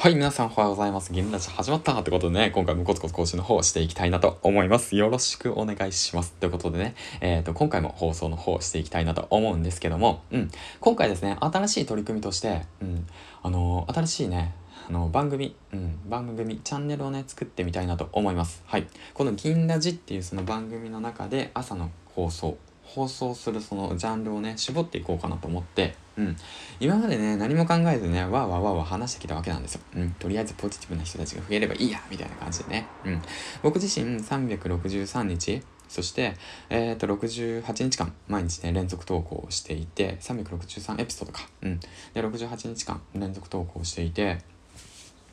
はい、皆さんおはようございます。銀ラジ始まったってことでね、今回もコツコツ更新の方をしていきたいなと思います。よろしくお願いします。ということでね、えっ、ー、と、今回も放送の方をしていきたいなと思うんですけども、うん、今回ですね、新しい取り組みとして、うん、あのー、新しいね、あの番組、うん、番組、チャンネルをね、作ってみたいなと思います。はい。この銀ラジっていうその番組の中で朝の放送、放送するそのジャンルをね、絞っていこうかなと思って、うん。今までね、何も考えずね、わーわーわーわー話してきたわけなんですよ。うん。とりあえずポジティブな人たちが増えればいいや、みたいな感じでね。うん。僕自身363日、そして、えっ、と、68日間、毎日ね、連続投稿をしていて、363エピソードか。うん。で、68日間連続投稿していて、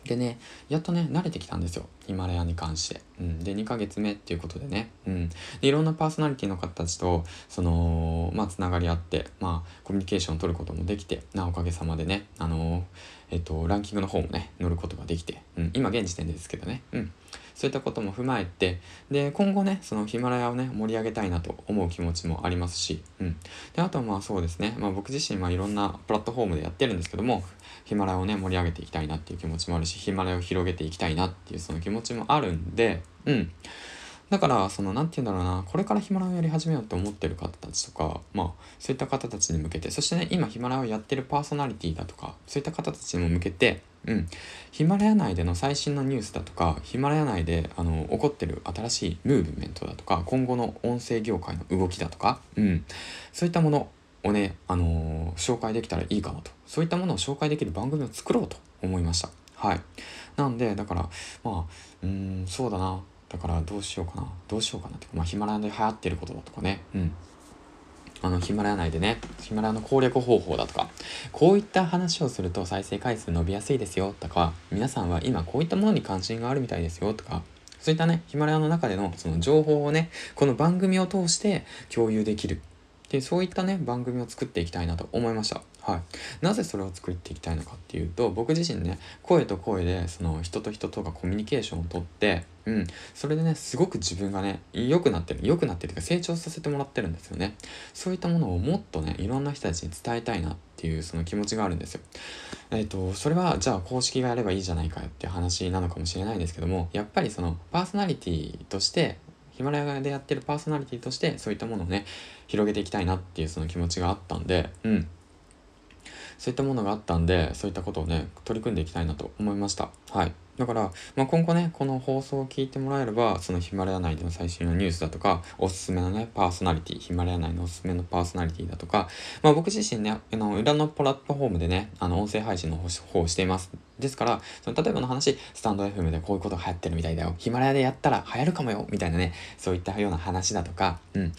でね、やっとね、慣れてきたんですよ。ヒマラヤに関して。うん。で、2ヶ月目っていうことでね。うん。で、いろんなパーソナリティの方たちと、その、まあ、つながりあって、まあ、コミュニケーションを取ることもできて、なおかげさまでね、あのー、えっと、ランキングの方もね、乗ることができて、うん。今現時点ですけどね。うん。そういったことも踏まえて、で、今後ね、そのヒマラヤをね、盛り上げたいなと思う気持ちもありますし、うん。で、あとはまあそうですね、まあ僕自身はいろんなプラットフォームでやってるんですけども、ヒマラヤをね、盛り上げていきたいなっていう気持ちもあるし、ヒマラヤを広げていきたいなっていうその気持ちもあるんで、うん。だから、その、なんて言うんだろうな、これからヒマラヤをやり始めようと思ってる方たちとか、まあ、そういった方たちに向けて、そしてね、今ヒマラヤをやってるパーソナリティだとか、そういった方たちにも向けて、うん、ヒマラヤ内での最新のニュースだとかヒマラヤ内であの起こってる新しいムーブメントだとか今後の音声業界の動きだとか、うん、そういったものをね、あのー、紹介できたらいいかなと。そういったものを紹介できる番組を作ろうと思いました。はい。なんでだからまあうんそうだな。だからどうしようかな。どうしようかなってまあヒマラヤで流行ってることだとかね。うん。あのヒマラヤ内でね。ヒマラヤの攻略方法だとか。こういった話をすると再生回数伸びやすいですよとか。皆さんは今こういったものに関心があるみたいですよとか。そういったねヒマラヤの中でのその情報をねこの番組を通して共有できる。でそういったね番組を作っていきたいなと思いました。はい。なぜそれを作っていきたいのかっていうと僕自身ね声と声でその人と人とがコミュニケーションをとってうん。それでねすごく自分がね良くなってる良くなってるとか成長させてもらってるんですよね。そういったものをもっとねいろんな人たちに伝えたいなっていうその気持ちがあるんですよ。えっ、ー、とそれはじゃあ公式がやればいいじゃないかって話なのかもしれないんですけどもやっぱりそのパーソナリティとしてヒマラヤでやってるパーソナリティとしてそういったものをね広げていきたいなっていうその気持ちがあったんでうん。そういったものがあったんでそういったことをね取り組んでいきたいなと思いました。はい。だから、まあ、今後ね、この放送を聞いてもらえれば、そのヒマラヤ内での最新のニュースだとか、おすすめのね、パーソナリティ、ヒマラヤ内のおすすめのパーソナリティだとか、まあ僕自身ね、あの、裏のプラットフォームでね、あの、音声配信の方をしています。ですから、その例えばの話、スタンド FM でこういうことが流行ってるみたいだよ。ヒマラヤでやったら流行るかもよみたいなね、そういったような話だとか、うん。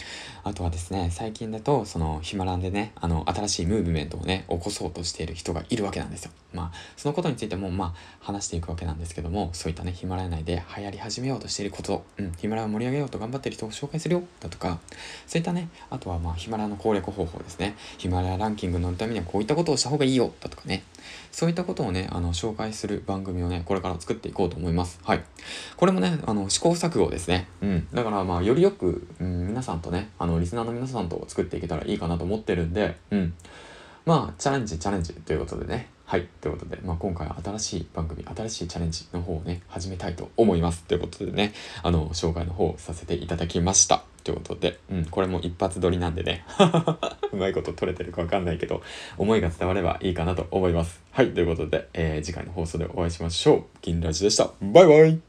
あとはですね、最近だと、そのヒマラヤでね、あの、新しいムーブメントをね、起こそうとしている人がいるわけなんですよ。まあ、そのことについても、まあ、話していくわけなんですけども、そういったね、ヒマラヤ内で流行り始めようとしていること、うん、ヒマラヤを盛り上げようと頑張ってる人を紹介するよ、だとか、そういったね、あとはまあ、ヒマラヤの攻略方法ですね。ヒマラヤランキング乗るためにはこういったことをした方がいいよ、だとかね。そういったことをね、あの、紹紹介する番組をね、これから作っていこうと思います。はい。これもね、あの、試行錯誤ですね。うん。だからまあ、よりよく、うん、皆さんとね、あの、リスナーの皆さんと作っていけたらいいかなと思ってるんで、うん。まあ、チャレンジ、チャレンジということでね。はい。ということで、まあ、今回は新しい番組、新しいチャレンジの方をね、始めたいと思います。ということでね、あの、紹介の方をさせていただきました。ってことで、うん、これも一発撮りなんでね、うまいこと撮れてるかわかんないけど、思いが伝わればいいかなと思います。はい。ということで、えー、次回の放送でお会いしましょう。銀ラジでした。バイバイ